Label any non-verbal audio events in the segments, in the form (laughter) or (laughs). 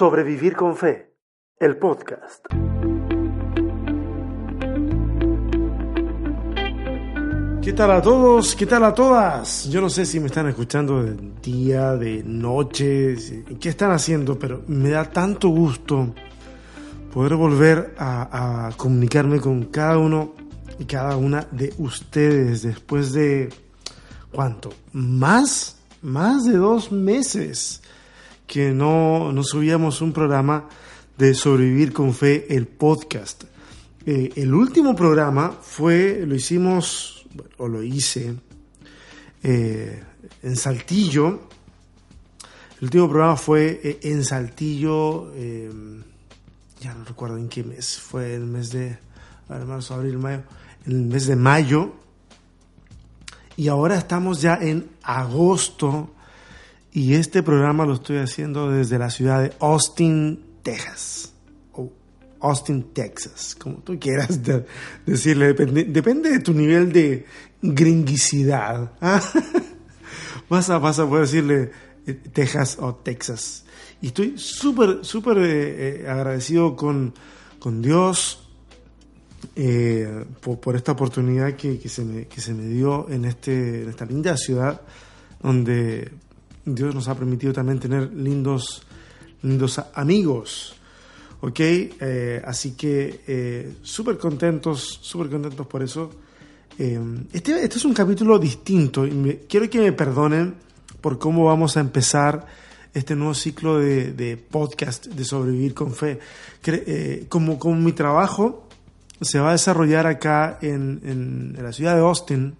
Sobrevivir con Fe, el podcast. ¿Qué tal a todos? ¿Qué tal a todas? Yo no sé si me están escuchando de día, de noche, qué están haciendo, pero me da tanto gusto poder volver a, comunicarme con cada uno y cada una de ustedes después de, ¿cuánto? Más, más de dos meses que no, no subíamos un programa de Sobrevivir con Fe, el podcast. Eh, el último programa fue, lo hicimos, o lo hice, eh, en Saltillo. El último programa fue eh, en Saltillo, ya no recuerdo en qué mes, fue el mes de, marzo, abril, mayo, el mes de mayo. Y ahora estamos ya en agosto y este programa lo estoy haciendo desde la ciudad de Austin, Texas. O Austin, Texas, como tú quieras decirle. Depende, de tu nivel de gringuicidad. ¿ah? (laughs) Vas, a, vas a poder decirle eh, Texas o Texas. Y estoy súper, súper eh, eh, agradecido con, con Dios por, esta oportunidad que, que, se me, que se me dio en, este, en esta linda ciudad donde Dios nos ha permitido también tener lindos, lindos amigos. ¿Ok? Eh, así que eh, súper contentos, súper contentos por eso. Eh, este, este, es un capítulo distinto y quiero que me perdonen por cómo vamos a empezar este nuevo ciclo de, podcast de sobrevivir con fe. como, como mi trabajo se va a desarrollar acá en, en, en la ciudad de Austin,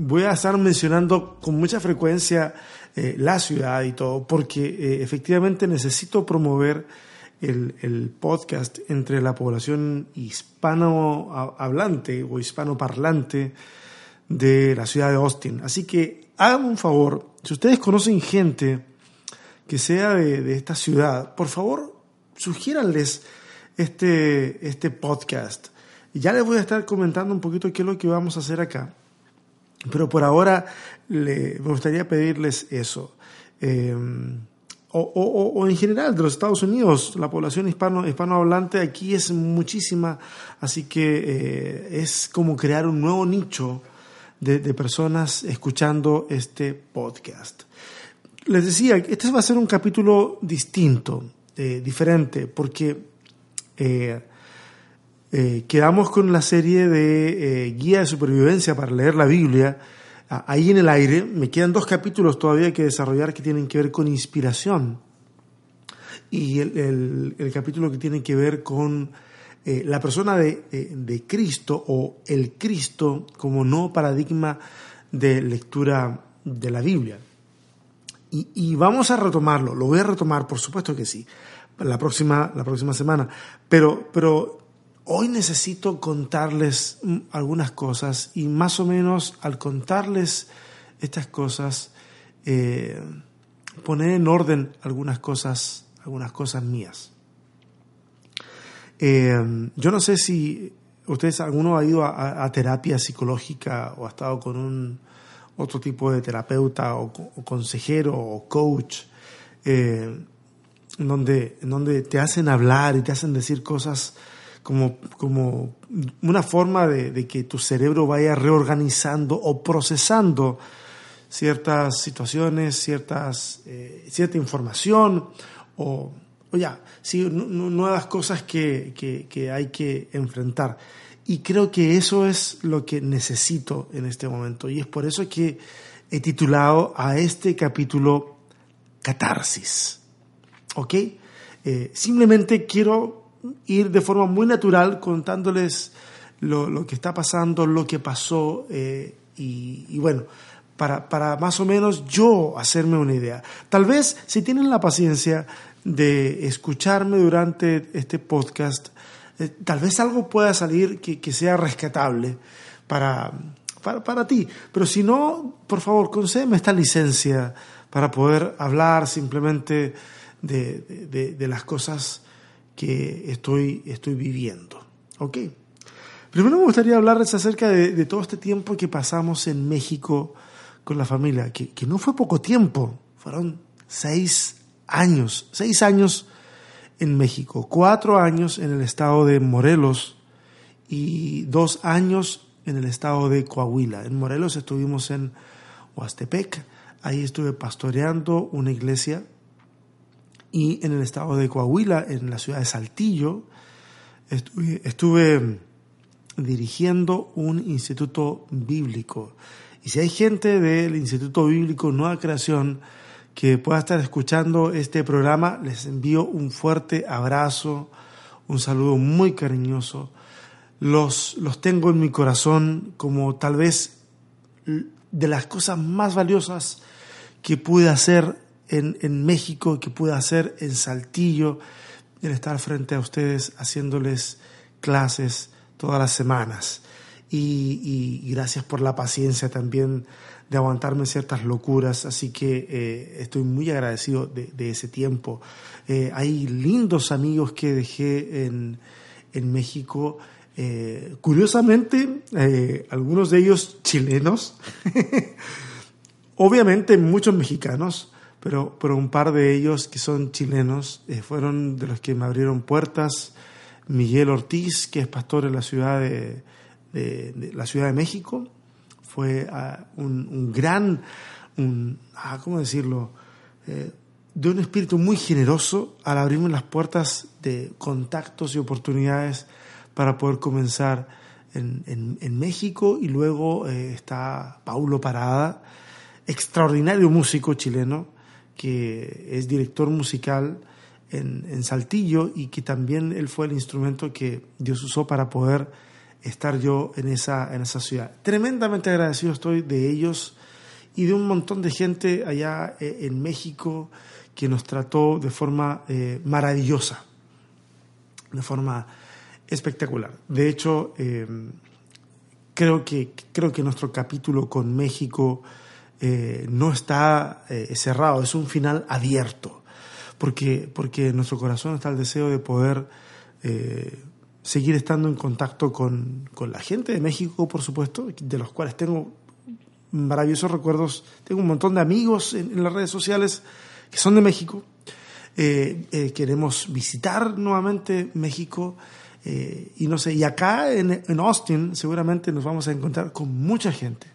voy a estar mencionando con mucha frecuencia eh, la ciudad y todo, porque eh, efectivamente necesito promover el, podcast entre la población hispano hablante o hispano parlante de la ciudad de Austin. Así que hagan un favor, si ustedes conocen gente que sea de, esta ciudad, por favor, sugiéranles este, este podcast. Ya les voy a estar comentando un poquito qué es lo que vamos a hacer acá. Pero por ahora me gustaría pedirles eso. Eh, o, en general de los Estados Unidos, la población hispano, hispanohablante aquí es muchísima, así que eh, es como crear un nuevo nicho de, personas escuchando este podcast. Les decía, este va a ser un capítulo distinto, eh, diferente, porque eh, quedamos con la serie de eh, guía de supervivencia para leer la Biblia ahí en el aire. Me quedan dos capítulos todavía que desarrollar que tienen que ver con inspiración. Y el, capítulo que tiene que ver con eh, la persona de, de, Cristo o el Cristo como no paradigma de lectura de la Biblia. Y, y, vamos a retomarlo, lo voy a retomar, por supuesto que sí, la próxima, la próxima semana. Pero, pero hoy necesito contarles mm, algunas cosas y más o menos al contarles estas cosas, eh, poner en orden algunas cosas, algunas cosas mías. Eh, yo no sé si ustedes, alguno ha ido a, terapia psicológica o ha estado con un otro tipo de terapeuta o, consejero o coach, eh, donde, en donde te hacen hablar y te hacen decir cosas como, como una forma de, que tu cerebro vaya reorganizando o procesando ciertas situaciones, ciertas, eh, cierta información o, o ya, nuevas cosas que, que, hay que enfrentar. Y creo que eso es lo que necesito en este momento. Y es por eso que he titulado a este capítulo Catarsis. ¿Ok? Eh, simplemente quiero ir de forma muy natural contándoles lo, que está pasando, lo que pasó eh, y, bueno, para, para, más o menos yo hacerme una idea. Tal vez si tienen la paciencia de escucharme durante este podcast, eh, tal vez algo pueda salir que, sea rescatable para, para, ti. Pero si no, por favor, concédeme esta licencia para poder hablar simplemente de, de las cosas que estoy, estoy viviendo. ¿Ok? Primero me gustaría hablarles acerca de, todo este tiempo que pasamos en México con la familia, que, no fue poco tiempo, fueron seis años, seis años en México, cuatro años en el estado de Morelos y dos años en el estado de Coahuila. En Morelos estuvimos en Huastepec, ahí estuve pastoreando una iglesia y en el estado de Coahuila, en la ciudad de Saltillo, estuve, dirigiendo un instituto bíblico. Y si hay gente del Instituto Bíblico Nueva Creación que pueda estar escuchando este programa, les envío un fuerte abrazo, un saludo muy cariñoso. Los, los tengo en mi corazón como tal vez de las cosas más valiosas que pude hacer en, en México, que pude hacer en Saltillo, el estar frente a ustedes haciéndoles clases todas las semanas. Y, gracias por la paciencia también de aguantarme ciertas locuras, así que eh, estoy muy agradecido de, ese tiempo. Eh, hay lindos amigos que dejé en, en México, eh, curiosamente, algunos de ellos chilenos, (laughs) obviamente muchos mexicanos, pero, pero un par de ellos que son chilenos fueron de los que me abrieron puertas. Miguel Ortiz, que es pastor en la ciudad de, la Ciudad de México, fue un, gran, un, ah, ¿cómo decirlo? Eh, de un espíritu muy generoso al abrirme las puertas de contactos y oportunidades para poder comenzar en, en, México y luego eh, está Paulo Parada, extraordinario músico chileno que es director musical en, Saltillo y que también él fue el instrumento que Dios usó para poder estar yo en esa, en esa ciudad. Tremendamente agradecido estoy de ellos y de un montón de gente allá eh, en México que nos trató de forma eh, maravillosa, de forma espectacular. De hecho, eh, creo, que, creo que nuestro capítulo con México no está cerrado, es un final abierto porque, porque en nuestro corazón está el deseo de poder eh, seguir estando en contacto con, con, la gente de México, por supuesto, de los cuales tengo maravillosos recuerdos. Tengo un montón de amigos en, las redes sociales que son de México. Eh, eh, queremos visitar nuevamente México. y no sé, y acá en, en, Austin seguramente nos vamos a encontrar con mucha gente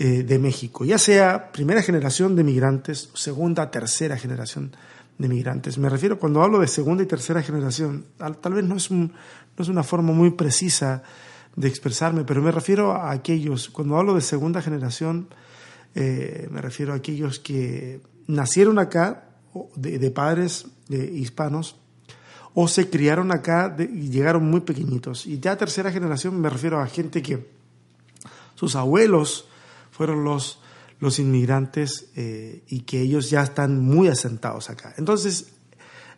de México, ya sea primera generación de migrantes, segunda, tercera generación de migrantes. Me refiero cuando hablo de segunda y tercera generación, tal vez no es, no es una forma muy precisa de expresarme, pero me refiero a aquellos, cuando hablo de segunda generación, eh, me refiero a aquellos que nacieron acá de, padres hispanos o se criaron acá y llegaron muy pequeñitos. Y ya tercera generación me refiero a gente que sus abuelos fueron los los inmigrantes eh, y que ellos ya están muy asentados acá. Entonces,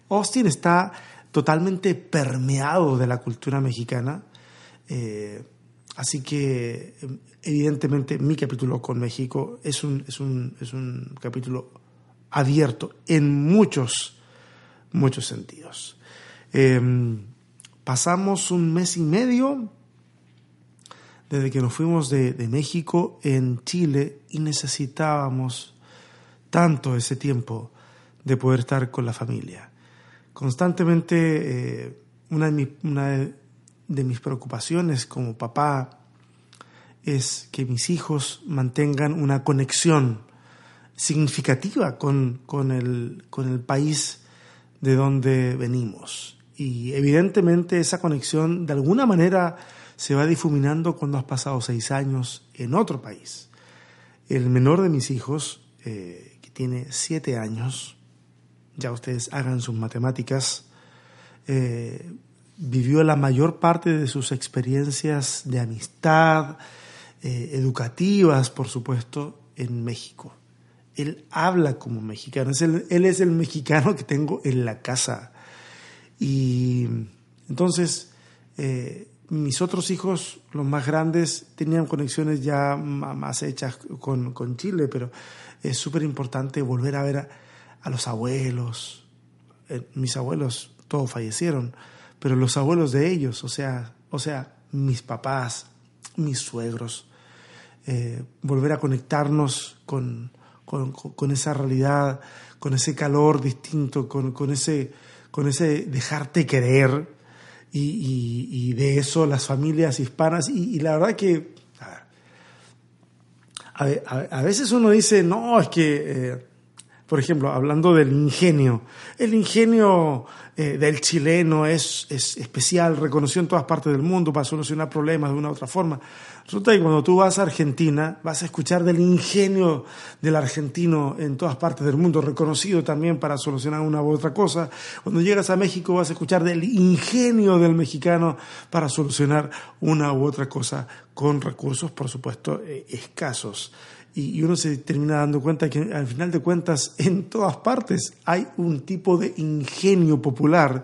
Austin está totalmente permeado de la cultura mexicana. Eh, así que, evidentemente, mi capítulo con México es un, es un, es un capítulo abierto en muchos, muchos sentidos. Em, pasamos un mes y medio desde que nos fuimos de, México en Chile y necesitábamos tanto ese tiempo de poder estar con la familia. Constantemente, eh, una, de, de, mis preocupaciones como papá es que mis hijos mantengan una conexión significativa con, con, el, con el país de donde venimos. Y evidentemente esa conexión de alguna manera se va difuminando cuando has pasado seis años en otro país. El menor de mis hijos, eh, que tiene siete años, ya ustedes hagan sus matemáticas, eh, vivió la mayor parte de sus experiencias de amistad, eh, educativas, por supuesto, en México. Él habla como mexicano, él es el mexicano que tengo en la casa. Y entonces, mis otros hijos, los más grandes, tenían conexiones ya más hechas con, Chile, pero es súper importante volver a ver a, los abuelos. Eh, mis abuelos todos fallecieron, pero los abuelos de ellos, o sea, o sea mis papás, mis suegros, eh, volver a conectarnos con, con, esa realidad, con ese calor distinto, con, con, ese, con ese dejarte querer. Y, de eso las familias hispanas. Y, la verdad que a, veces uno dice, no, es que, eh, por ejemplo, hablando del ingenio, el ingenio eh, del chileno es, es especial, reconocido en todas partes del mundo para solucionar problemas de una u otra forma. Resulta que cuando tú vas a Argentina, vas a escuchar del ingenio del argentino en todas partes del mundo, reconocido también para solucionar una u otra cosa. Cuando llegas a México, vas a escuchar del ingenio del mexicano para solucionar una u otra cosa, con recursos, por supuesto, eh, escasos y, uno se termina dando cuenta que al final de cuentas (laughs) en todas partes hay un tipo de ingenio popular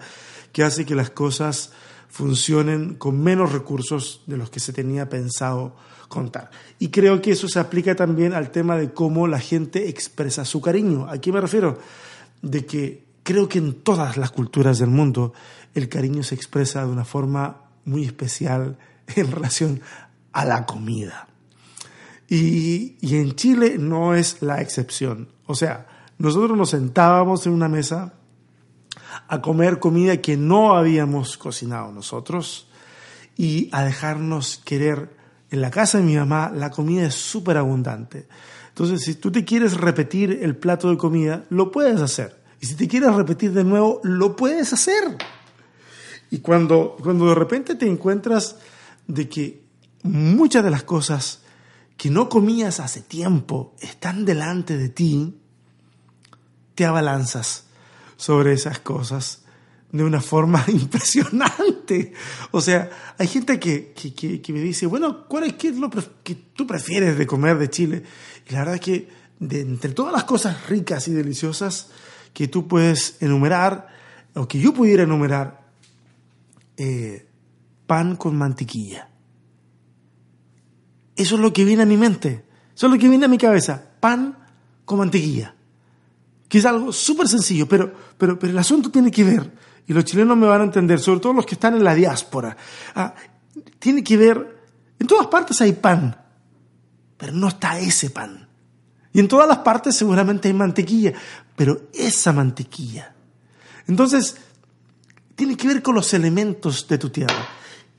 que hace que las cosas funcionen con menos recursos de los que se tenía pensado contar. Y creo que eso se aplica también al tema de cómo la gente expresa su cariño. ¿A qué me refiero? De que creo que en todas las culturas del mundo el cariño se expresa de una forma muy especial en relación a la comida. Y, en Chile no es la excepción. O sea, nosotros nos sentábamos en una mesa a comer comida que no habíamos cocinado nosotros y a dejarnos querer. En la casa de mi mamá la comida es súper abundante. Entonces, si tú te quieres repetir el plato de comida, lo puedes hacer. Y si te quieres repetir de nuevo, lo puedes hacer. Y cuando, cuando de repente te encuentras de que muchas de las cosas que no comías hace tiempo están delante de ti, te abalanzas sobre esas cosas de una forma (laughs) impresionante. O sea, hay gente que, que, me dice, bueno, ¿cuál es, qué es lo que tú prefieres de comer de Chile? Y la verdad es que de entre todas las cosas ricas y deliciosas que tú puedes enumerar, o que yo pudiera enumerar, eh, pan con mantequilla. Eso es lo que viene a mi mente. Eso es lo que viene a mi cabeza. Pan con mantequilla. Que es algo súper sencillo, pero, pero, pero el asunto tiene que ver, y los chilenos me van a entender, sobre todo los que están en la diáspora, ah, tiene que ver, en todas partes hay pan, pero no está ese pan. Y en todas las partes seguramente hay mantequilla, pero esa mantequilla. Entonces, tiene que ver con los elementos de tu tierra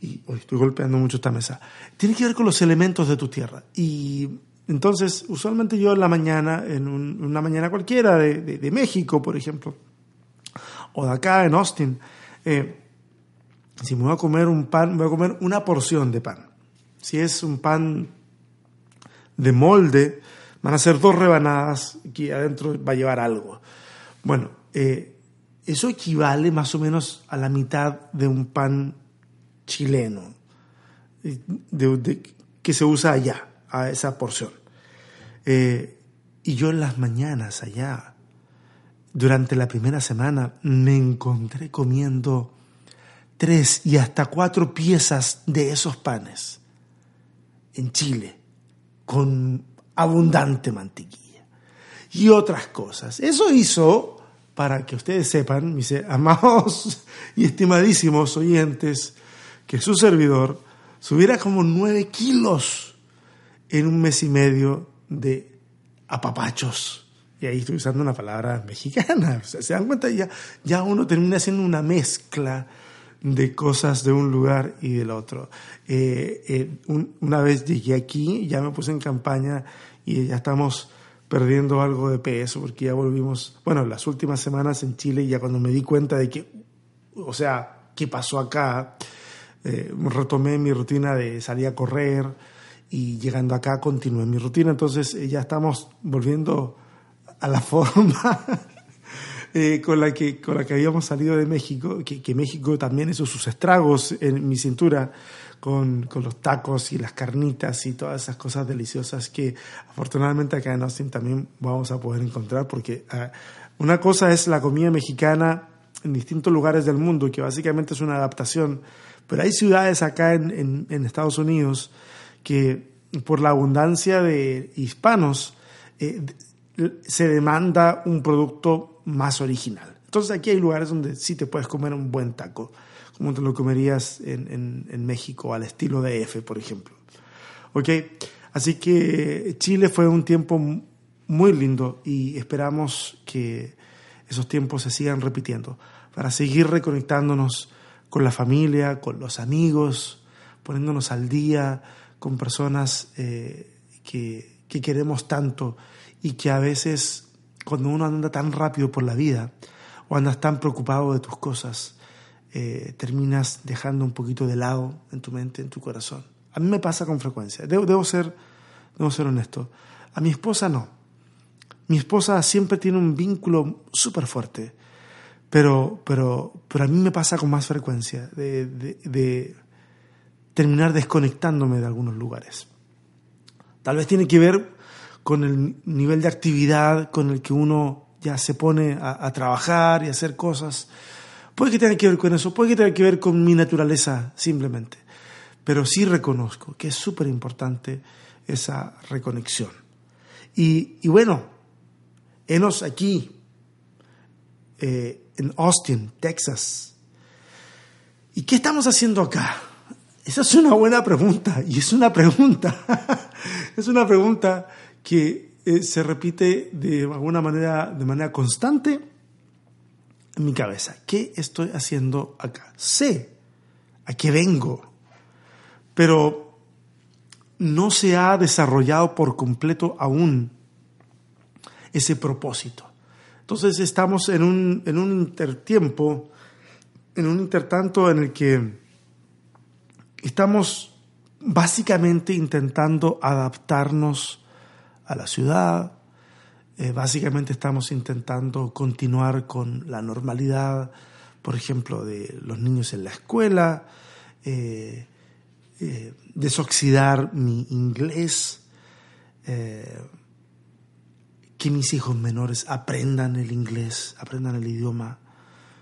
y estoy golpeando mucho esta mesa, tiene que ver con los elementos de tu tierra. Y entonces, usualmente yo en la mañana, en una mañana cualquiera de, México, por ejemplo, o de acá en Austin, eh, si me voy a comer un pan, voy a comer una porción de pan. Si es un pan de molde, van a ser dos rebanadas que adentro va a llevar algo. Bueno, eh, eso equivale más o menos a la mitad de un pan chileno que se usa allá, a esa porción. Eh, y yo en las mañanas allá, durante la primera semana, me encontré comiendo tres y hasta cuatro piezas de esos panes en Chile, con abundante mantequilla y otras cosas. Eso hizo, para que ustedes sepan, mis amados (laughs) y estimadísimos oyentes, que su servidor subiera como nueve kilos en un mes y medio de apapachos. Y ahí estoy usando una palabra (laughs) mexicana. se dan cuenta, ya, ya uno termina haciendo una mezcla de cosas de un lugar y del otro. Eh, eh, una vez llegué aquí, ya me puse en campaña y ya estamos perdiendo algo de peso porque ya volvimos, bueno, las últimas semanas en Chile, ya cuando me di cuenta de que, o sea, ¿qué pasó acá? Eh, retomé mi rutina de salir a correr y llegando acá continué mi rutina. Entonces eh, ya estamos volviendo a la (laughs) forma eh, con, la que, con la que habíamos salido de México, que, México también hizo sus estragos en mi cintura con, con, los tacos y las carnitas y todas esas cosas deliciosas que afortunadamente acá en Austin también vamos a poder encontrar porque ah, una cosa es la comida mexicana en distintos lugares del mundo, que básicamente es una adaptación pero hay ciudades acá en, Estados Unidos que por la abundancia de hispanos eh, se demanda un producto más original. Entonces aquí hay lugares donde sí te puedes comer un buen taco, como te lo comerías en, México, al estilo de F, por ejemplo. ¿Ok? Así que Chile fue un tiempo muy lindo y esperamos que esos tiempos se sigan repitiendo para seguir reconectándonos con la familia, con los amigos, poniéndonos al día con personas eh, que, que queremos tanto y que a veces cuando uno anda tan rápido por la vida o andas tan preocupado de tus cosas, eh, terminas dejando un poquito de lado en tu mente, en tu corazón. A mí me pasa con frecuencia, debo, debo, ser, debo ser honesto. A mi esposa no. Mi esposa siempre tiene un vínculo súper fuerte, pero, pero, pero a mí me pasa con más frecuencia de, de, terminar desconectándome de algunos lugares. Tal vez tiene que ver con el nivel de actividad con el que uno ya se pone a, trabajar y a hacer cosas. Puede que tenga que ver con eso, puede que tenga que ver con mi naturaleza simplemente, pero sí reconozco que es súper importante esa reconexión. Y, bueno, enos aquí, eh, en Austin, Texas. ¿Y qué estamos haciendo acá? Esa es una buena pregunta, y es una pregunta, (laughs) es una pregunta que eh, se repite de alguna manera, de manera constante en mi cabeza. ¿Qué estoy haciendo acá? Sé a qué vengo, pero no se ha desarrollado por completo aún ese propósito. Entonces estamos en un, en un intertiempo, en un intertanto en el que estamos básicamente intentando adaptarnos a la ciudad. Eh, básicamente estamos intentando continuar con la normalidad, por ejemplo, de los niños en la escuela, eh, eh, desoxidar mi inglés, que mis hijos menores aprendan el inglés, aprendan el idioma,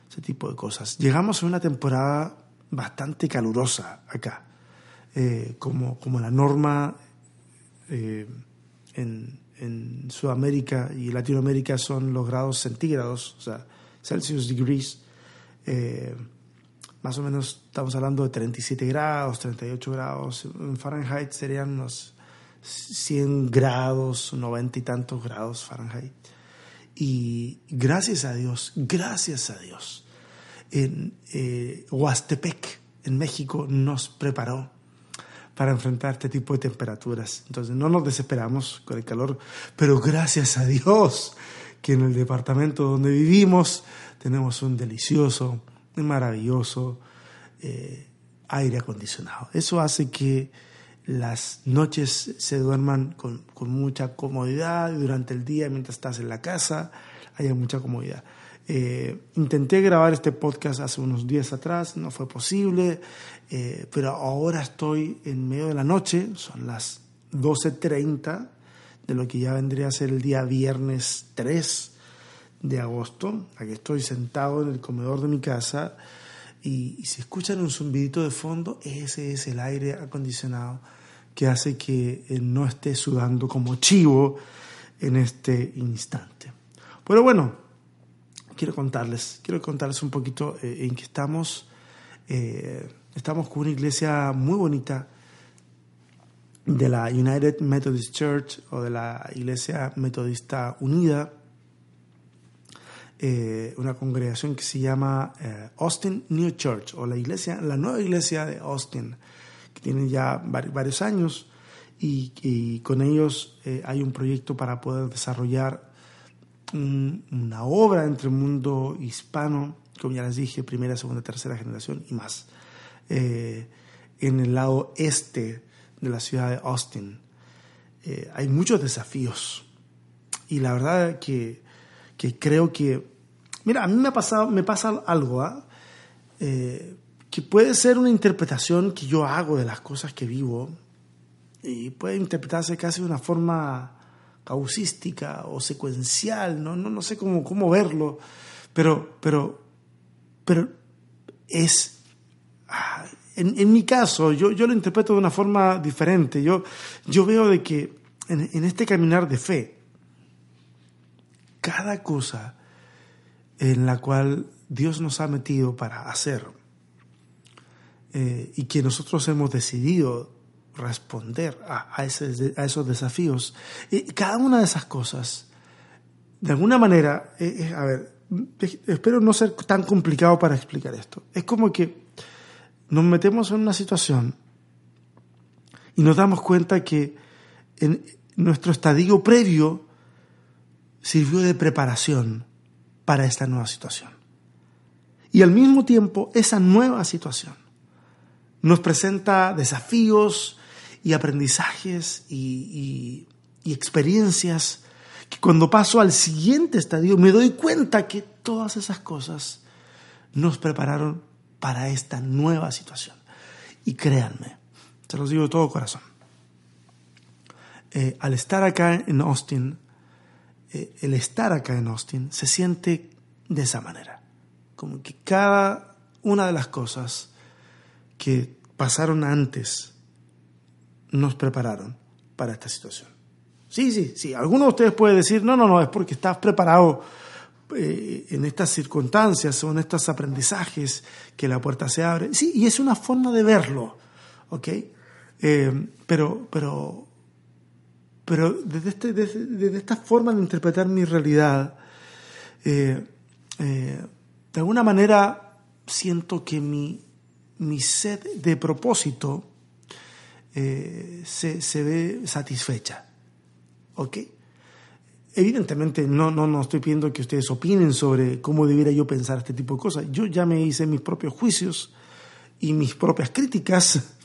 ese tipo de cosas. Llegamos a una temporada bastante calurosa acá, eh, como, como la norma eh, en, en, Sudamérica y Latinoamérica son los grados centígrados, o sea, Celsius degrees. Eh, más o menos estamos hablando de 37 grados, 38 grados. En Fahrenheit serían unos 100 grados, 90 y tantos grados Fahrenheit. Y gracias a Dios, gracias a Dios, en eh, Huastepec, en México, nos preparó para enfrentar este tipo de temperaturas. Entonces no nos desesperamos con el calor, pero gracias a Dios que en el departamento donde vivimos tenemos un delicioso, maravilloso eh, aire acondicionado. Eso hace que las noches se duerman con, con, mucha comodidad y durante el día, mientras estás en la casa, haya mucha comodidad. Eh, intenté grabar este podcast hace unos días atrás, no fue posible, eh, pero ahora estoy en medio de la noche, son las 12.30 de lo que ya vendría a ser el día viernes 3 de agosto. Aquí estoy sentado en el comedor de mi casa y, y si escuchan un zumbidito de fondo, ese es el aire acondicionado que hace que no esté sudando como chivo en este instante. Pero bueno, quiero contarles, quiero contarles un poquito eh, en que estamos. Eh, estamos con una iglesia muy bonita de la United Methodist Church o de la Iglesia Metodista Unida, eh, una congregación que se llama Austin New Church o la iglesia, la nueva iglesia de Austin, que tiene ya varios años y, con ellos eh, hay un proyecto para poder desarrollar un, una obra entre el mundo hispano, como ya les dije, primera, segunda, tercera generación y más, eh, en el lado este de la ciudad de Austin. Eh, hay muchos desafíos y la verdad que, que, creo que, mira, a mí me, ha pasado, me pasa algo, ¿eh? Que puede ser una interpretación que yo hago de las cosas que vivo y puede interpretarse casi de una forma causística o secuencial, no, no, no sé cómo, cómo verlo, pero, pero, pero es, ah, en, en, mi caso, yo, yo lo interpreto de una forma diferente, yo, yo veo de que en, en este caminar de fe, cada cosa en la cual Dios nos ha metido para hacer eh, y que nosotros hemos decidido responder a, esos desafíos. Y cada una de esas cosas, de alguna manera, eh, eh, a ver, espero no ser tan complicado para explicar esto. Es como que nos metemos en una situación y nos damos cuenta que nuestro estadio previo sirvió de preparación para esta nueva situación. Y al mismo tiempo, esa nueva situación nos presenta desafíos y aprendizajes y, experiencias que cuando paso al siguiente estadio me doy cuenta que todas esas cosas nos prepararon para esta nueva situación. Y créanme, se los digo de todo corazón, eh, al estar acá en Austin, eh, el estar acá en Austin se siente de esa manera, como que cada una de las cosas que pasaron antes nos prepararon para esta situación. Sí, sí, sí. Alguno de ustedes puede decir, no, no, no, es porque estás preparado eh, en estas circunstancias o en estos aprendizajes que la puerta se abre. Sí, y es una forma de verlo, ¿ok? Eh, pero, pero, pero desde, este, desde, esta forma de interpretar mi realidad, eh, de alguna manera siento que mi, mi sed de propósito se, se ve satisfecha. ¿Ok? Evidentemente no, no, no estoy pidiendo que ustedes opinen sobre cómo debiera yo pensar este tipo de cosas. Yo ya me hice mis propios juicios y mis propias críticas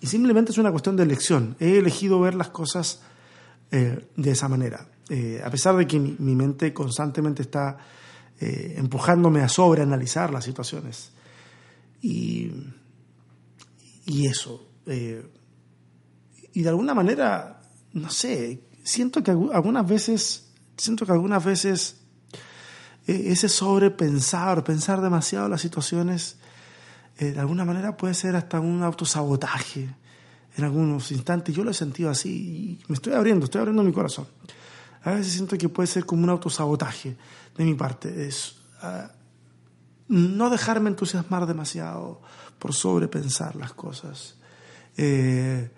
y simplemente es una cuestión de elección. He elegido ver las cosas eh, de esa manera. Eh, a pesar de que mi, mente constantemente está eh, empujándome a sobreanalizar las situaciones. Y, y eso. y de alguna manera, no sé, siento que algunas veces, siento que algunas veces eh, ese sobrepensar, pensar demasiado las situaciones, eh, de alguna manera puede ser hasta un autosabotaje en algunos instantes. Yo lo he sentido así y me estoy abriendo, estoy abriendo mi corazón. A veces siento que puede ser como un autosabotaje de mi parte. Es ah, no dejarme entusiasmar demasiado por sobrepensar las cosas. Eh,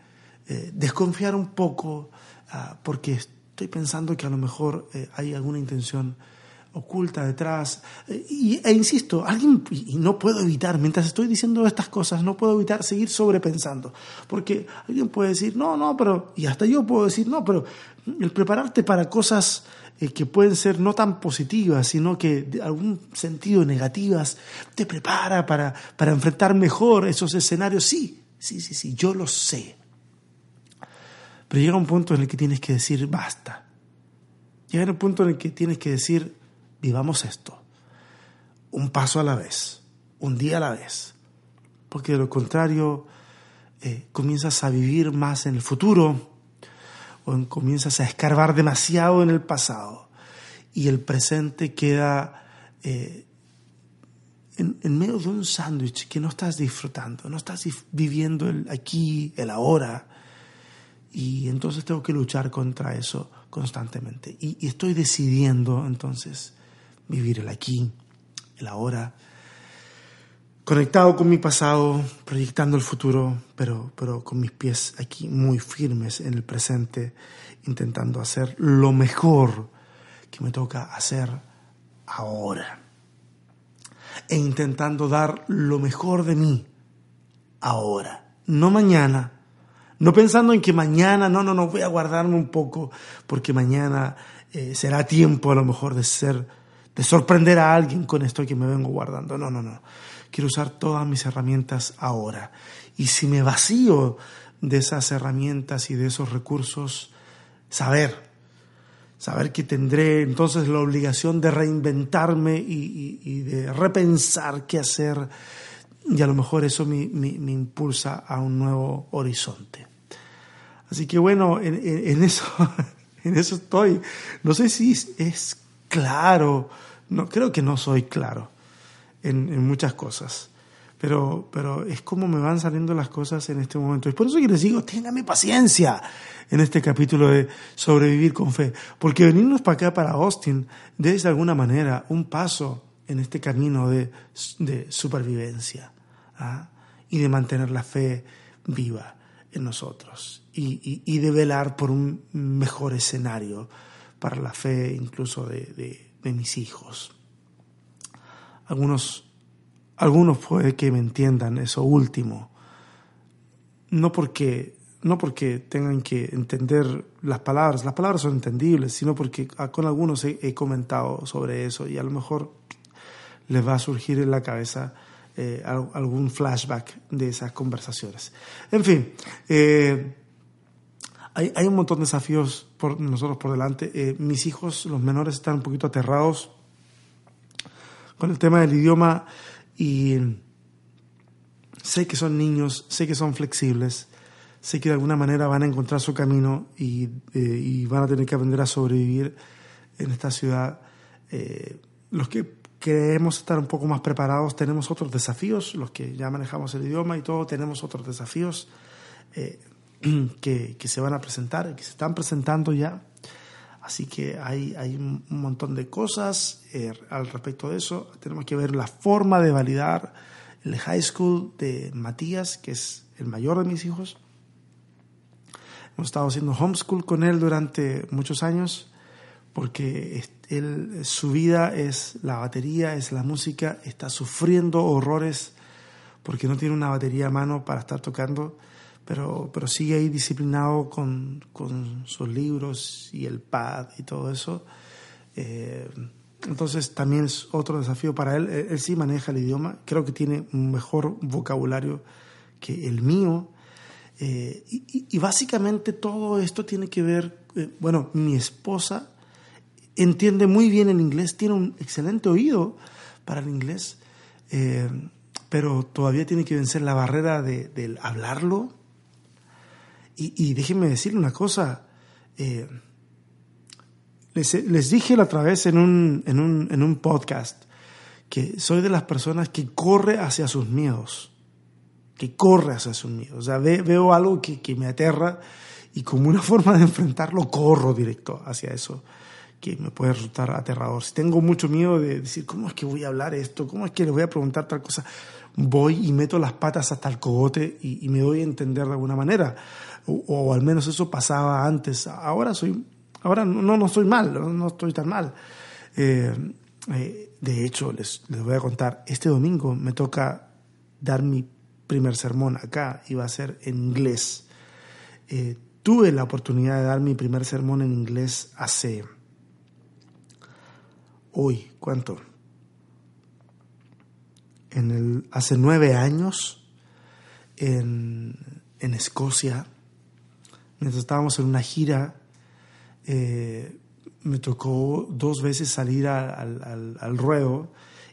desconfiar un poco Ah, porque estoy pensando que a lo mejor eh, hay alguna intención oculta detrás. Eh, y, e insisto, alguien, y no puedo evitar, mientras estoy diciendo estas cosas, no puedo evitar seguir sobrepensando. Porque alguien puede decir, no, no, pero, y hasta yo puedo decir, no, pero el prepararte para cosas que pueden ser no tan positivas, sino que de algún sentido negativas, te prepara para, para enfrentar mejor esos escenarios. Sí, sí, sí, sí, yo lo sé. Pero llega un punto en el que tienes que decir basta. Llega un punto en el que tienes que decir vivamos esto. Un paso a la vez, un día a la vez. Porque de lo contrario eh, comienzas a vivir más en el futuro comienzas a escarbar demasiado en el pasado y el presente queda eh, en, en, medio de un sándwich que no estás disfrutando, no estás viviendo el aquí, el ahora, y entonces tengo que luchar contra eso constantemente. Y, estoy decidiendo entonces vivir el aquí, el ahora, conectado con mi pasado, proyectando el futuro, pero, pero con mis pies aquí muy firmes en el presente, intentando hacer lo mejor que me toca hacer ahora. E intentando dar lo mejor de mí ahora, no mañana, no pensando en que mañana, no, no, no, voy a guardarme un poco porque mañana eh, será tiempo a lo mejor de ser, de sorprender a alguien con esto que me vengo guardando. No, no, no. Quiero usar todas mis herramientas ahora. Y si me vacío de esas herramientas y de esos recursos, saber, saber que tendré entonces la obligación de reinventarme y, de repensar qué hacer y a lo mejor eso me, impulsa a un nuevo horizonte. Así que bueno, en, eso, (laughs) en eso estoy. No sé si es claro, no, creo que no soy claro en, muchas cosas, pero, pero es como me van saliendo las cosas en este momento. Y por eso que les digo, téngame paciencia en este capítulo de sobrevivir con fe, porque venirnos para acá, para Austin, es de alguna manera un paso en este camino de, de supervivencia. ¿ah? y de mantener la fe viva. en nosotros y, de velar por un mejor escenario para la fe incluso de, mis hijos. Algunos, algunos que me entiendan eso último, no porque, no porque tengan que entender las palabras, las palabras son entendibles, sino porque con algunos he, comentado sobre eso y a lo mejor les va a surgir en la cabeza eh, algún flashback de esas conversaciones. En fin, eh, hay, un montón de desafíos por nosotros por delante. Eh, mis hijos, los menores, están un poquito aterrados con el tema del idioma y sé que son niños, sé que son flexibles, sé que de alguna manera van a encontrar su camino y, eh, van a tener que aprender a sobrevivir en esta ciudad. Eh, los que queremos estar un poco más preparados tenemos otros desafíos, los que ya manejamos el idioma y todo tenemos otros desafíos. (clears throat) que, se van a presentar, que se están presentando ya. Así que hay, hay un montón de cosas eh, al respecto de eso. Tenemos que ver la forma de validar el high school de Matías, que es el mayor de mis hijos. Hemos estado haciendo homeschool con él durante muchos años porque él, su vida es la batería, es la música, está sufriendo horrores porque no tiene una batería a mano para estar tocando pero, pero sigue ahí disciplinado con, con sus libros y el pad y todo eso. Eh, entonces también es otro desafío para él. él. sí maneja el idioma, creo que tiene un mejor vocabulario que el mío. Eh, y, básicamente todo esto tiene que ver, eh, bueno, mi esposa entiende muy bien el inglés, tiene un excelente oído para el inglés, pero todavía tiene que vencer la barrera de, del hablarlo y, déjenme decirle una cosa. Eh, les, dije la otra vez en un, en, un, en un podcast que soy de las personas que corre hacia sus miedos. Que corre hacia sus miedos. O sea, veo algo que, que me aterra y como una (laughs) forma de enfrentarlo, corro directo hacia eso que me puede resultar aterrador. Si tengo mucho miedo de decir, ¿cómo es que voy a hablar esto? ¿Cómo es que le voy a preguntar tal cosa? Voy y meto las patas hasta el cogote y, y me doy a entender de alguna manera o, al menos eso pasaba antes. Ahora soy, ahora no, no estoy mal, no, estoy tan mal. Eh, eh, de hecho, les, les voy a contar, este domingo me toca dar mi primer sermón acá y va a ser en inglés. Eh, tuve la oportunidad de dar mi primer sermón en inglés hace... Uy, ¿cuánto? En el, hace nueve años en, en Escocia mientras estábamos en una gira, eh, me tocó dos veces salir al, ruedo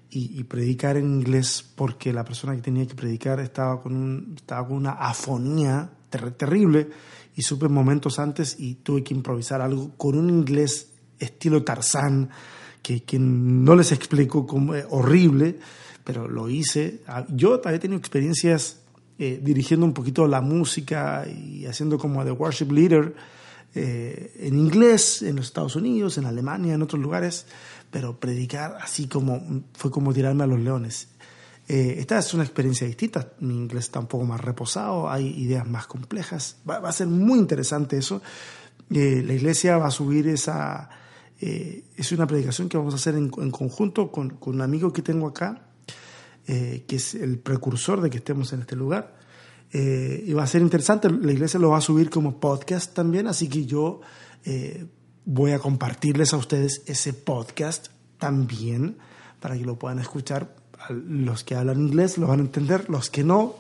y, predicar en inglés porque la persona que tenía que predicar estaba con, un, estaba con una afonía terrible y supe momentos antes y tuve que improvisar algo con un inglés estilo Tarzán que, que no les explico, como, eh, horrible, pero lo hice. Ah, yo he tenido experiencias eh, dirigiendo un poquito la música y haciendo como de worship leader eh, en inglés en los Estados Unidos, en Alemania, en otros lugares, pero predicar así como fue como tirarme a los leones. Eh, esta es una experiencia distinta, mi inglés está un poco más reposado, hay ideas más complejas, va, a ser muy interesante eso. la iglesia va a subir esa, es una predicación que vamos a hacer en, en conjunto con, con un amigo que tengo acá, eh, que es el precursor de que estemos en este lugar. Eh, y va a ser interesante, la iglesia lo va a subir como podcast también, así que yo eh, voy a compartirles a ustedes ese podcast también para que lo puedan escuchar. Los que hablan inglés lo van a entender, los que no,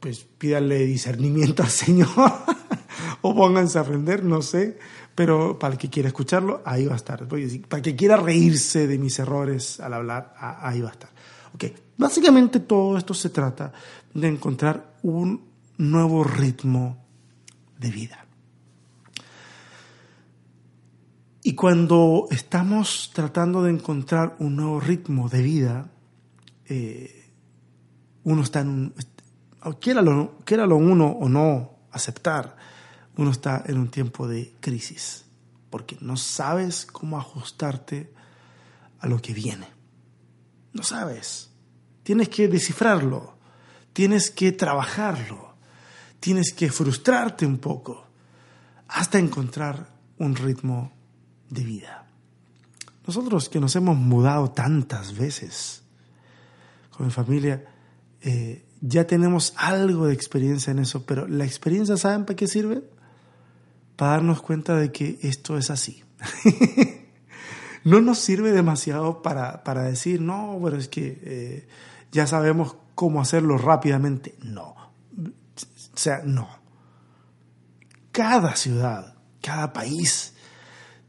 pues pídanle discernimiento al Señor (laughs) o pónganse a aprender, no sé, pero para el que quiera escucharlo, ahí va a estar. Para el que quiera reírse de mis errores al hablar, ahí va a estar. Okay. Básicamente todo esto se trata de encontrar un nuevo ritmo de vida. Y cuando estamos tratando de encontrar un nuevo ritmo de vida, eh, uno está en un, quiera lo uno o no aceptar, uno está en un tiempo de crisis, porque no sabes cómo ajustarte a lo que viene. No sabes. Tienes que descifrarlo, tienes que trabajarlo, tienes que frustrarte un poco hasta encontrar un ritmo de vida. Nosotros que nos hemos mudado tantas veces con mi familia, eh, ya tenemos algo de experiencia en eso, pero la experiencia, ¿saben para qué sirve? Para darnos cuenta de que esto es así. (laughs) no nos sirve demasiado para, para decir, no, pero es que eh, ya sabemos cómo hacerlo rápidamente. No. O sea, no. Cada ciudad, cada país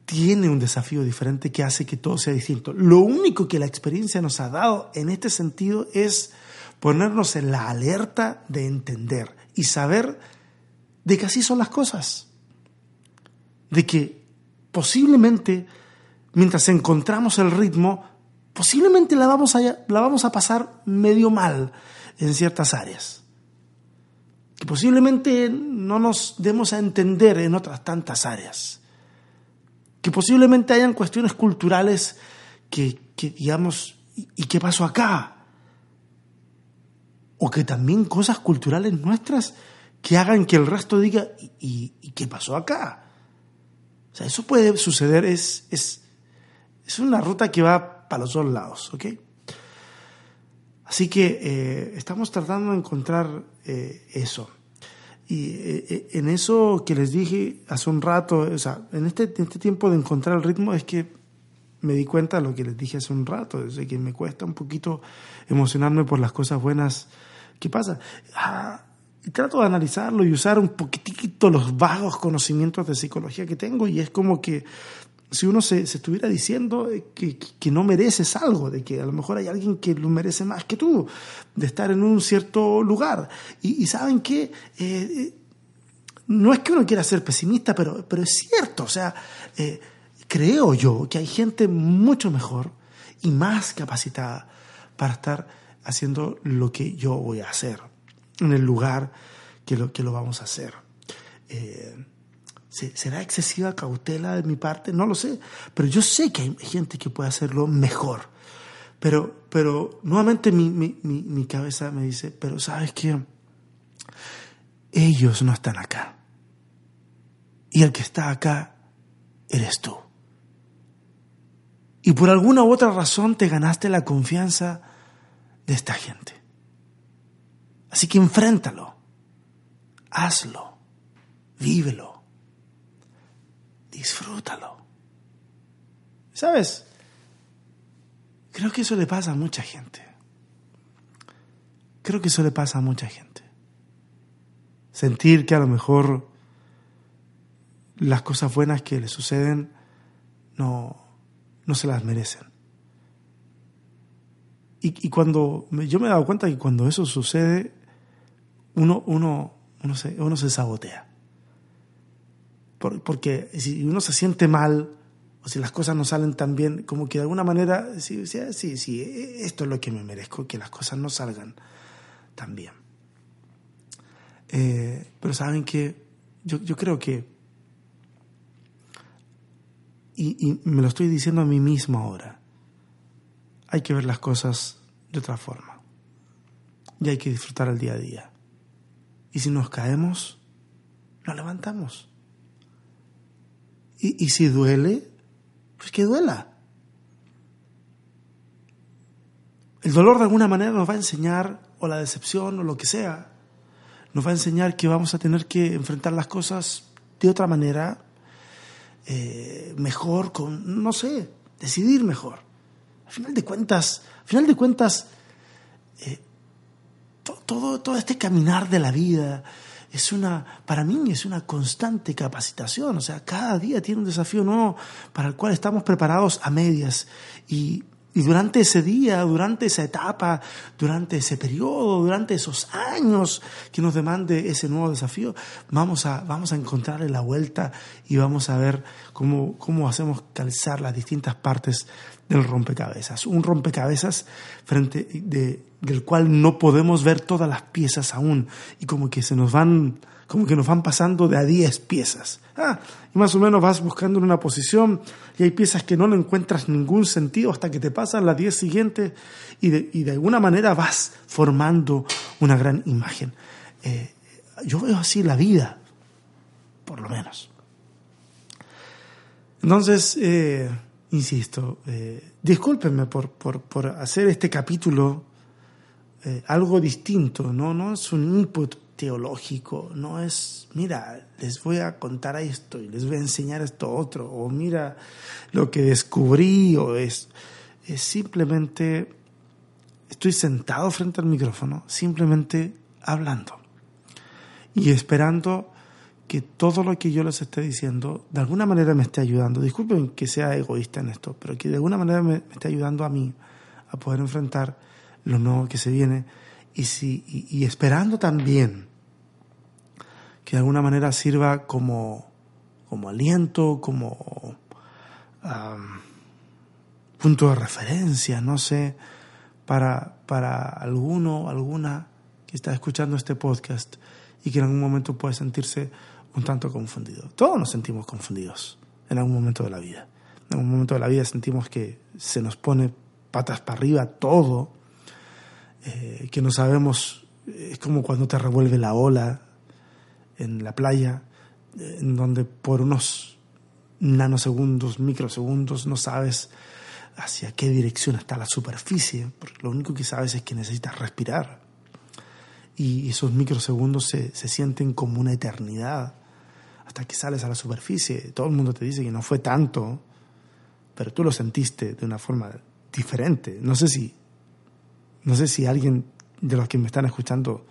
tiene un desafío diferente que hace que todo sea distinto. Lo único que la experiencia nos ha dado en este sentido es ponernos en la alerta de entender y saber de que así son las cosas. De que posiblemente mientras encontramos el ritmo, posiblemente la vamos a, la vamos a pasar medio mal en ciertas áreas. Que posiblemente no nos demos a entender en otras tantas áreas. Que posiblemente hayan cuestiones culturales que, digamos, ¿y qué pasó acá? O que también cosas culturales nuestras que hagan que el resto diga, ¿y, y qué pasó acá? O sea, eso puede suceder, es, es una ruta que va para los dos lados, ¿ok? Así que eh, estamos tratando de encontrar eh, eso. Y eh, en eso que les dije hace un rato, o sea, en este, este tiempo de encontrar el ritmo es que me di cuenta de lo que les dije hace un rato, de que me cuesta un poquito emocionarme por las cosas buenas que pasan. Ah, y trato de analizarlo y usar un poquitito los vagos conocimientos de psicología que tengo y es como que si uno se, estuviera diciendo que, que, no mereces algo, de que a lo mejor hay alguien que lo merece más que tú, de estar en un cierto lugar. Y, saben que eh, no es que uno quiera ser pesimista, pero, pero es cierto, o sea, eh, creo yo que hay gente mucho mejor y más capacitada para estar haciendo lo que yo voy a hacer, en el lugar que lo, que lo vamos a hacer. Eh, ¿Será excesiva cautela de mi parte? No lo sé. Pero yo sé que hay gente que puede hacerlo mejor. Pero, pero nuevamente mi, mi, mi, cabeza me dice, pero ¿sabes qué? Ellos no están acá. Y el que está acá eres tú. Y por alguna u otra razón te ganaste la confianza de esta gente. Así que enfréntalo. Hazlo. Vívelo disfrútalo. ¿Sabes? Creo que eso le pasa a mucha gente. Creo que eso le pasa a mucha gente. Sentir que a lo mejor las cosas buenas que le suceden no, no se las merecen. Y, cuando yo me he dado cuenta que cuando eso sucede, uno, uno, uno, se, uno se sabotea porque si uno se siente mal o si las cosas no salen tan bien, como que de alguna manera, sí, sí, sí, esto es lo que me merezco, que las cosas no salgan tan bien. Eh, pero saben que yo, yo creo que, y, y me lo estoy diciendo a mí mismo ahora, hay que ver las cosas de otra forma. Y hay que disfrutar el día a día. Y si nos caemos, nos levantamos. Y, si duele, pues que duela. El dolor de alguna manera nos va a enseñar, o la decepción, o lo que sea, nos va a enseñar que vamos a tener que enfrentar las cosas de otra manera, eh, mejor, con, no sé, decidir mejor. Al final de cuentas, al final de cuentas, eh, todo, todo este caminar de la vida, es una, para mí es una constante capacitación, o sea, cada día tiene un desafío nuevo para el cual estamos preparados a medias. Y, y durante ese día, durante esa etapa, durante ese periodo, durante esos años que nos demande ese nuevo desafío, vamos a, vamos a encontrarle la vuelta y vamos a ver cómo, cómo hacemos calzar las distintas partes del rompecabezas. Un rompecabezas frente de, del cual no podemos ver todas las piezas aún y como que se nos van como que nos van pasando de a 10 piezas. Ah, y más o menos vas buscando una posición y hay piezas que no encuentras ningún sentido hasta que te pasan las 10 siguientes y de, y de, alguna manera vas formando una gran imagen. Eh, yo veo así la vida, por lo menos. Entonces, eh, insisto, eh, discúlpenme por, por, hacer este capítulo eh, algo distinto, ¿no? no es un input teológico, no es, mira, les voy a contar esto y les voy a enseñar esto otro, o mira lo que descubrí, o es, es simplemente, estoy sentado frente al micrófono, simplemente hablando y esperando que todo lo que yo les esté diciendo de alguna manera me esté ayudando. Disculpen que sea egoísta en esto, pero que de alguna manera me, esté ayudando a mí a poder enfrentar lo nuevo que se viene y, si, y, esperando también que de alguna manera sirva como, como aliento, como punto de referencia, no sé, para, para alguno, alguna que está escuchando este podcast y que en algún momento puede sentirse un tanto confundido. Todos nos sentimos confundidos en algún momento de la vida. En algún momento de la vida sentimos que se nos pone patas para arriba todo, eh, que no sabemos, es como cuando te revuelve la ola en la playa, en donde por unos nanosegundos, microsegundos, no sabes hacia qué dirección está la superficie, porque lo único que sabes es que necesitas respirar. Y esos microsegundos se, se sienten como una eternidad hasta que sales a la superficie. Todo el mundo te dice que no fue tanto, pero tú lo sentiste de una forma diferente. No sé si, no sé si alguien de los que me están escuchando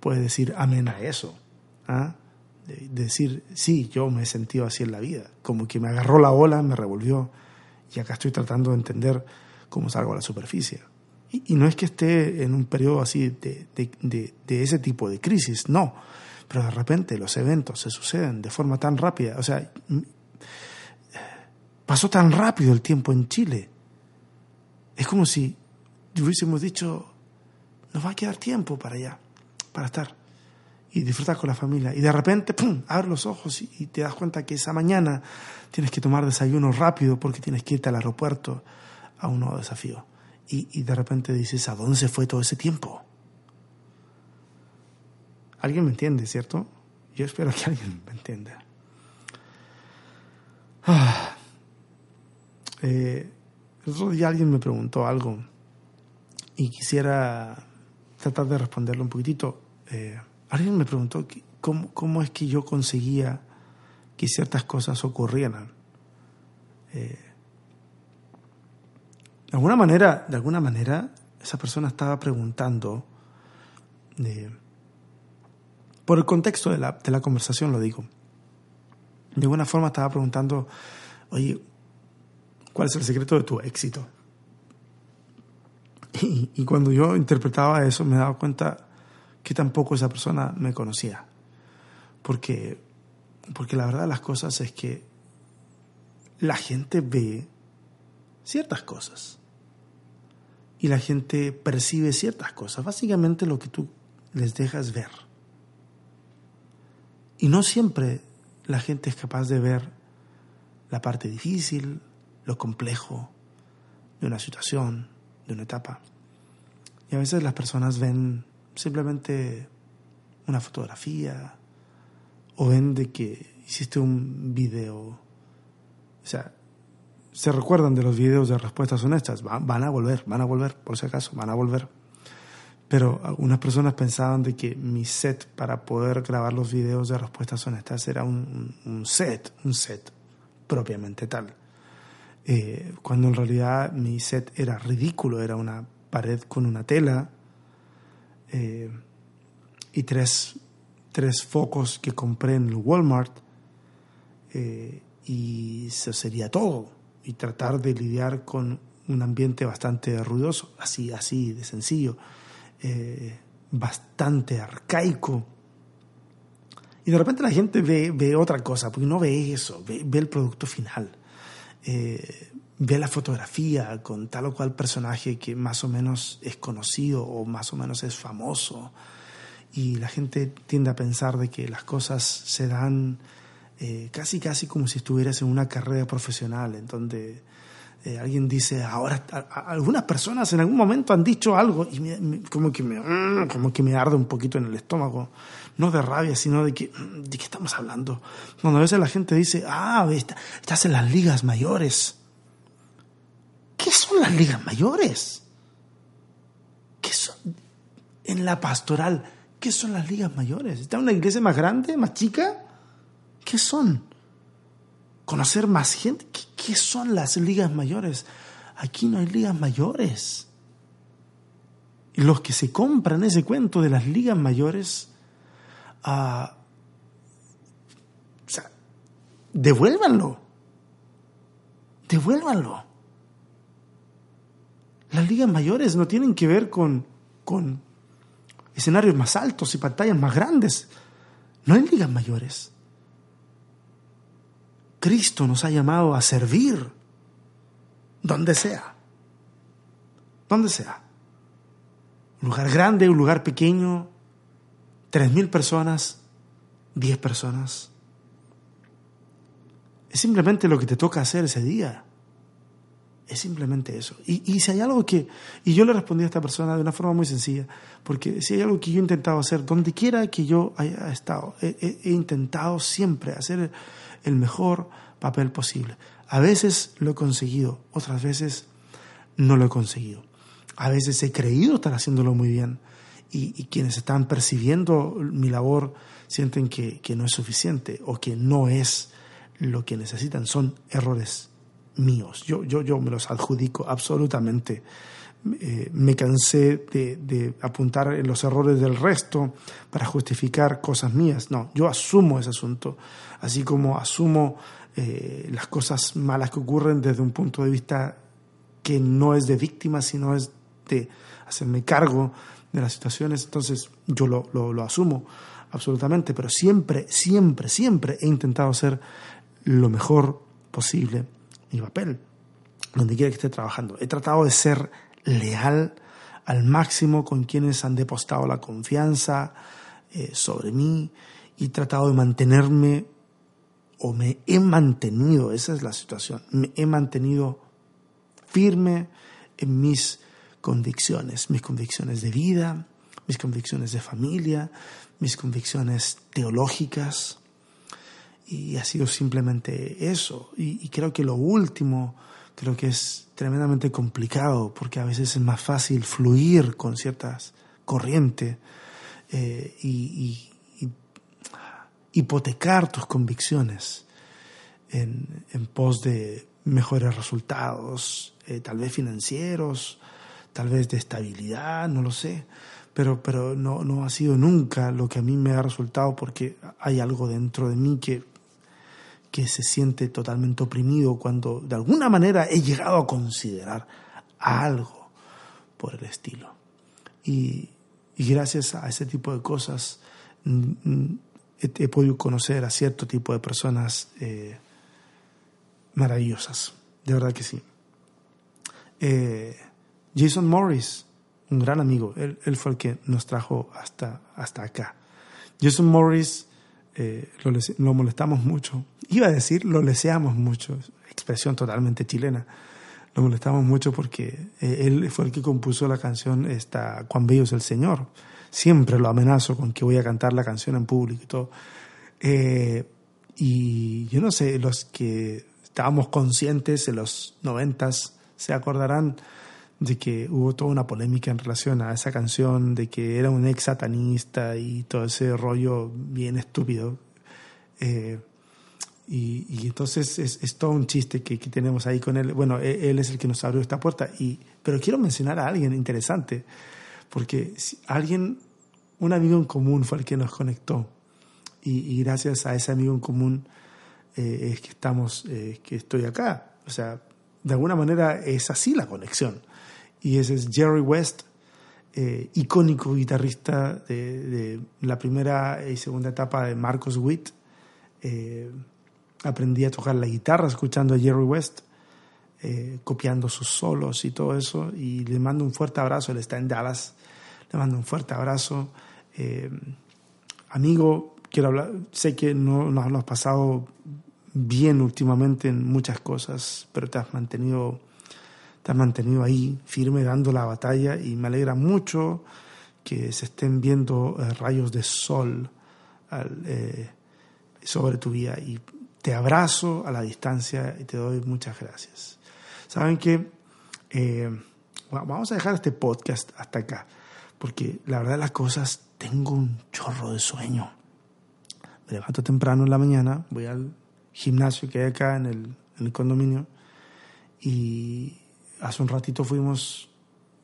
puede decir amén a eso. ¿ah? De, decir, sí, yo me he sentido así en la vida. Como que me agarró la ola, me revolvió y acá estoy tratando de entender cómo salgo a la superficie. Y, no es que esté en un periodo así de, de ese tipo de crisis, no pero de repente los eventos se suceden de forma tan rápida. O sea, pasó tan rápido el tiempo en Chile. Es como si hubiésemos dicho, nos va a quedar tiempo para allá, para estar y disfrutar con la familia. Y de repente, ¡pum!, abres los ojos y, te das cuenta que esa mañana tienes que tomar desayuno rápido porque tienes que irte al aeropuerto a un nuevo desafío. Y, y de repente dices, ¿a dónde se fue todo ese tiempo? Alguien me entiende, ¿cierto? Yo espero que (laughs) alguien me entienda. Ah, eh, el otro día alguien me preguntó algo y quisiera tratar de responderlo un poquitito. Eh, alguien me preguntó cómo, cómo, es que yo conseguía que ciertas cosas ocurrieran. Eh, de alguna manera, de alguna manera, esa persona estaba preguntando eh, por el contexto de la, conversación lo digo. De alguna forma estaba preguntando, oye, ¿cuál es el secreto de tu éxito? (laughs) Y, cuando yo interpretaba eso me daba cuenta que tampoco esa persona me conocía. Porque, porque la verdad de las cosas es que la gente ve ciertas cosas. Y la gente percibe ciertas cosas. Básicamente lo que tú les dejas ver. Y no siempre la gente es capaz de ver la parte difícil, lo complejo de una situación, de una etapa. Y a veces las personas ven simplemente una fotografía o ven de que hiciste un video. O sea, se recuerdan de los videos de respuestas honestas. van a volver, van a volver, por si acaso, van a volver. Pero algunas personas pensaban de que mi set para poder grabar los videos de respuestas honestas era un, un set, un set propiamente tal. Eh, cuando en realidad mi set era ridículo, era una pared con una tela eh, y tres, tres, focos que compré en el Walmart eh, y eso sería todo. Y tratar de lidiar con un ambiente bastante ruidoso, así, así de sencillo. Eh, bastante arcaico. Y de repente la gente ve, ve otra cosa, porque no ve eso, ve, el producto final. Eh, ve la fotografía con tal o cual personaje que más o menos es conocido o más o menos es famoso. Y la gente tiende a pensar de que las cosas se dan eh, casi casi como si estuvieras en una carrera profesional, en donde eh, alguien dice, ahora, algunas personas en algún momento han dicho algo y como, que me, mm, como que me arde un poquito en el estómago, no de rabia, sino de que, mm, ¿de qué estamos hablando? Cuando a veces la gente dice, ah, estás en las ligas mayores. ¿Qué son las ligas mayores? ¿Qué son? En la pastoral, ¿qué son las ligas mayores? ¿Está una iglesia más grande, más chica? ¿Qué son? ¿Conocer más gente? ¿Qué son las ligas mayores? Aquí no hay ligas mayores. Y los que se compran ese cuento de las ligas mayores, sea, devuélvanlo. Devuélvanlo. Las ligas mayores no tienen que ver con, con escenarios más altos y pantallas más grandes. No hay ligas mayores. Cristo nos ha llamado a servir donde sea. Donde sea. Un lugar grande, un lugar pequeño, tres mil personas, diez personas. Es simplemente lo que te toca hacer ese día. Es simplemente eso. Y, si hay algo que... Y yo le respondí a esta persona de una forma muy sencilla, porque si hay algo que yo he intentado hacer, donde quiera que yo haya estado, he intentado siempre hacer el mejor papel posible. A veces lo he conseguido, otras veces no lo he conseguido. A veces he creído estar haciéndolo muy bien y, quienes están percibiendo mi labor sienten que, no es suficiente o que no es lo que necesitan. Son errores míos. Yo, yo, yo me los adjudico absolutamente. Eh, me cansé de, de, apuntar en los errores del resto para justificar cosas mías. No, yo asumo ese asunto, así como asumo eh, las cosas malas que ocurren desde un punto de vista que no es de víctima, sino es de hacerme cargo de las situaciones. Entonces yo lo, lo, asumo absolutamente, pero siempre, siempre, siempre he intentado hacer lo mejor posible mi papel, donde quiera que esté trabajando. He tratado de ser leal al máximo con quienes han depositado la confianza eh, sobre mí y he tratado de mantenerme o me he mantenido, esa es la situación, me he mantenido firme en mis convicciones, mis convicciones de vida, mis convicciones de familia, mis convicciones teológicas. Y ha sido simplemente eso. Y, creo que lo último, creo que es tremendamente complicado, porque a veces es más fácil fluir con ciertas corrientes eh, y, hipotecar tus convicciones en, pos de mejores resultados, eh, tal vez financieros, tal vez de estabilidad, no lo sé, pero, pero no, no ha sido nunca lo que a mí me ha resultado porque hay algo dentro de mí que, que se siente totalmente oprimido cuando de alguna manera he llegado a considerar algo por el estilo. Y, gracias a ese tipo de cosas he, podido conocer a cierto tipo de personas eh, maravillosas, de verdad que sí. Eh, Jason Morris, un gran amigo, él, fue el que nos trajo hasta, hasta acá. Jason Morris eh, lo, molestamos mucho, iba a decir lo leseamos mucho, expresión totalmente chilena. Lo molestamos mucho porque él fue el que compuso la canción esta, Cuán bello es el Señor siempre lo amenazo con que voy a cantar la canción en público y todo. Eh, y yo no sé, los que estábamos conscientes en los noventas se acordarán de que hubo toda una polémica en relación a esa canción, de que era un ex satanista y todo ese rollo bien estúpido. Eh, y, entonces es, todo un chiste que, tenemos ahí con él. Bueno, e, él, es el que nos abrió esta puerta. Y, pero quiero mencionar a alguien interesante porque alguien, un amigo en común fue el que nos conectó y, gracias a ese amigo en común eh, es que estamos, eh, que estoy acá. O sea, de alguna manera es así la conexión. Y ese es Jerry West, eh, icónico guitarrista de, la primera y segunda etapa de Marcos Witt. Aprendí a tocar la guitarra escuchando a Jerry West. copiando sus solos y todo eso. Y le mando un fuerte abrazo. Él está en Dallas. Le mando un fuerte abrazo. Eh, amigo, quiero hablar, sé que no nos has pasado bien últimamente en muchas cosas, pero te has mantenido te han mantenido ahí firme dando la batalla y me alegra mucho que se estén viendo eh, rayos de sol eh, sobre tu vida y te abrazo a la distancia y te doy muchas gracias. Saben que eh, vamos a dejar este podcast hasta acá porque la verdad las cosas tengo un chorro de sueño. Me levanto temprano en la mañana, voy al gimnasio que hay acá en el, en el condominio y hace un ratito fuimos,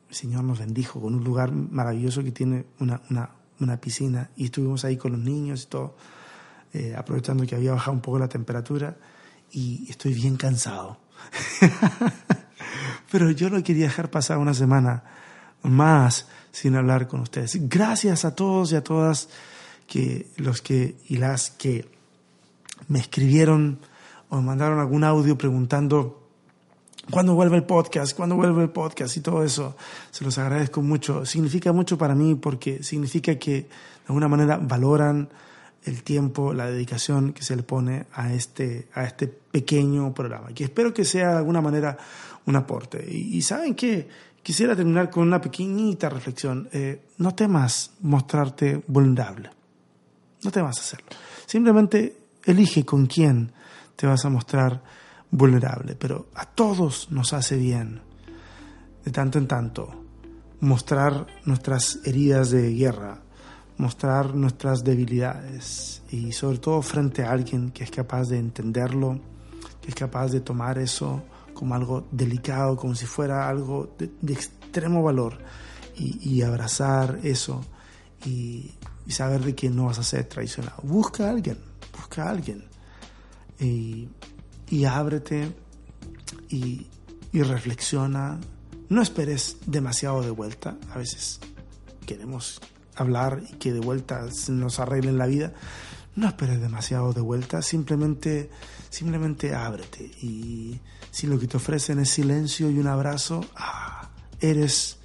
el Señor nos bendijo con un lugar maravilloso que tiene una, una, una piscina y estuvimos ahí con los niños y todo, eh, aprovechando que había bajado un poco la temperatura y estoy bien cansado. (laughs) Pero yo no quería dejar pasar una semana más sin hablar con ustedes. Gracias a todos y a todas que los que y las que me escribieron o me mandaron algún audio preguntando cuándo vuelve el podcast, cuándo vuelve el podcast y todo eso. Se los agradezco mucho. Significa mucho para mí porque significa que de alguna manera valoran el tiempo, la dedicación que se le pone a este, a este pequeño programa, que espero que sea de alguna manera un aporte. Y, saben que quisiera terminar con una pequeñita reflexión. Eh, no temas mostrarte vulnerable. No temas hacerlo. Simplemente elige con quién te vas a mostrar vulnerable, pero a todos nos hace bien, de tanto en tanto, mostrar nuestras heridas de guerra, mostrar nuestras debilidades y sobre todo frente a alguien que es capaz de entenderlo, que es capaz de tomar eso como algo delicado, como si fuera algo de, extremo valor y, abrazar eso y, y, saber de que no vas a ser traicionado. Busca a alguien, busca a alguien y y ábrete y, reflexiona. No esperes demasiado de vuelta. A veces queremos hablar y que de vuelta nos arreglen la vida. No esperes demasiado de vuelta, simplemente, simplemente ábrete. Y si lo que te ofrecen es silencio y un abrazo, ah, eres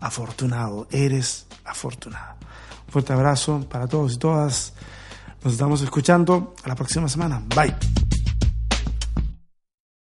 afortunado, eres afortunado. Un fuerte abrazo para todos y todas. Nos estamos escuchando a la próxima semana. Bye.